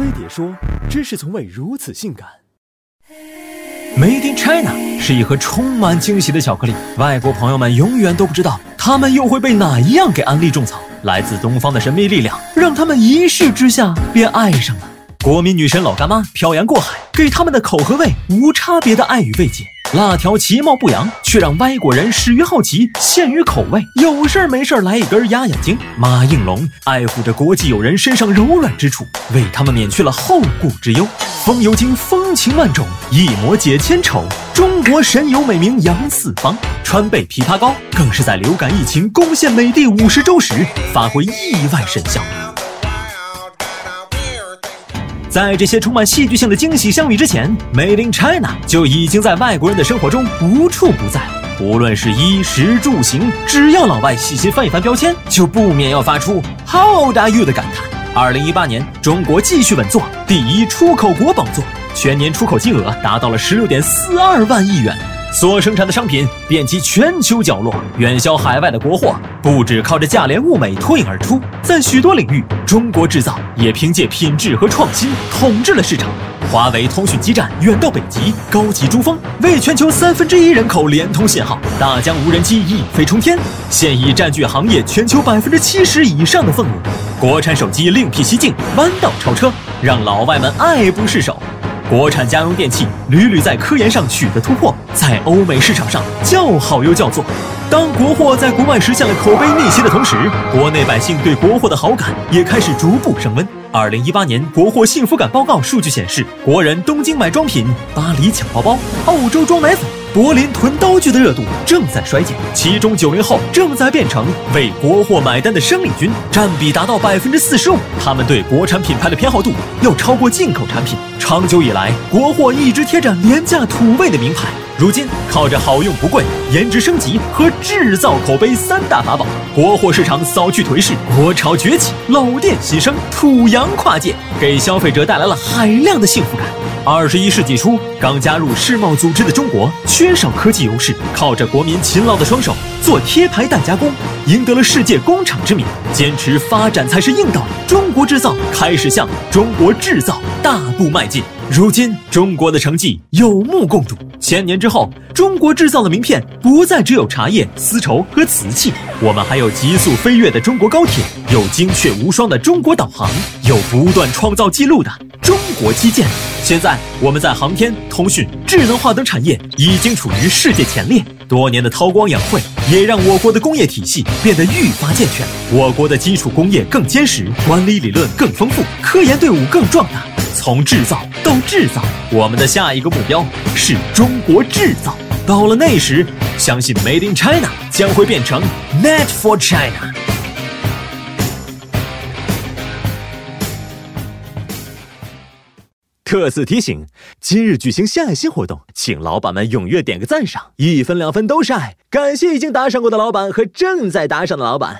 飞碟说，知识从未如此性感。Made in China 是一盒充满惊喜的巧克力，外国朋友们永远都不知道，他们又会被哪一样给安利种草。来自东方的神秘力量，让他们一试之下便爱上了。国民女神老干妈漂洋过海，给他们的口和胃无差别的爱与慰藉。辣条其貌不扬，却让外国人始于好奇，陷于口味。有事儿没事儿来一根压压惊。马应龙爱护着国际友人身上柔软之处，为他们免去了后顾之忧。风油精风情万种，一抹解千愁。中国神游美名扬四方，川贝枇杷膏更是在流感疫情攻陷美的五十周时发挥意外神效。在这些充满戏剧性的惊喜相遇之前，Made in China 就已经在外国人的生活中无处不在。无论是衣食住行，只要老外细心翻一翻标签，就不免要发出 “How old are you” 的感叹。二零一八年，中国继续稳坐第一出口国宝座，全年出口金额达到了十六点四二万亿元。所生产的商品遍及全球角落，远销海外的国货不止靠着价廉物美脱颖而出，在许多领域，中国制造也凭借品质和创新统治了市场。华为通讯基站远到北极，高级珠峰为全球三分之一人口连通信号；大疆无人机一飞冲天，现已占据行业全球百分之七十以上的份额。国产手机另辟蹊径，弯道超车，让老外们爱不释手。国产家用电器屡屡在科研上取得突破，在欧美市场上叫好又叫座。当国货在国外实现了口碑逆袭的同时，国内百姓对国货的好感也开始逐步升温。二零一八年国货幸福感报告数据显示，国人东京买装品，巴黎抢包包，澳洲装奶粉。柏林囤刀具的热度正在衰减，其中九零后正在变成为国货买单的生力军，占比达到百分之四十五。他们对国产品牌的偏好度要超过进口产品。长久以来，国货一直贴着廉价土味的名牌，如今靠着好用不贵、颜值升级和制造口碑三大法宝，国货市场扫去颓势，国潮崛起，老店新生，土洋跨界，给消费者带来了海量的幸福感。二十一世纪初，刚加入世贸组织的中国缺少科技优势，靠着国民勤劳的双手做贴牌代加工，赢得了世界工厂之名。坚持发展才是硬道理，中国制造开始向中国制造大步迈进。如今，中国的成绩有目共睹。千年之后，中国制造的名片不再只有茶叶、丝绸和瓷器，我们还有急速飞跃的中国高铁，有精确无双的中国导航，有不断创造记录的中国基建。现在我们在航天、通讯、智能化等产业已经处于世界前列。多年的韬光养晦，也让我国的工业体系变得愈发健全。我国的基础工业更坚实，管理理论更丰富，科研队伍更壮大。从制造到制造，我们的下一个目标是中国制造。到了那时，相信 Made in China 将会变成 Net for China。特此提醒，今日举行献爱心活动，请老板们踊跃点个赞赏，一分两分都是爱。感谢已经打赏过的老板和正在打赏的老板。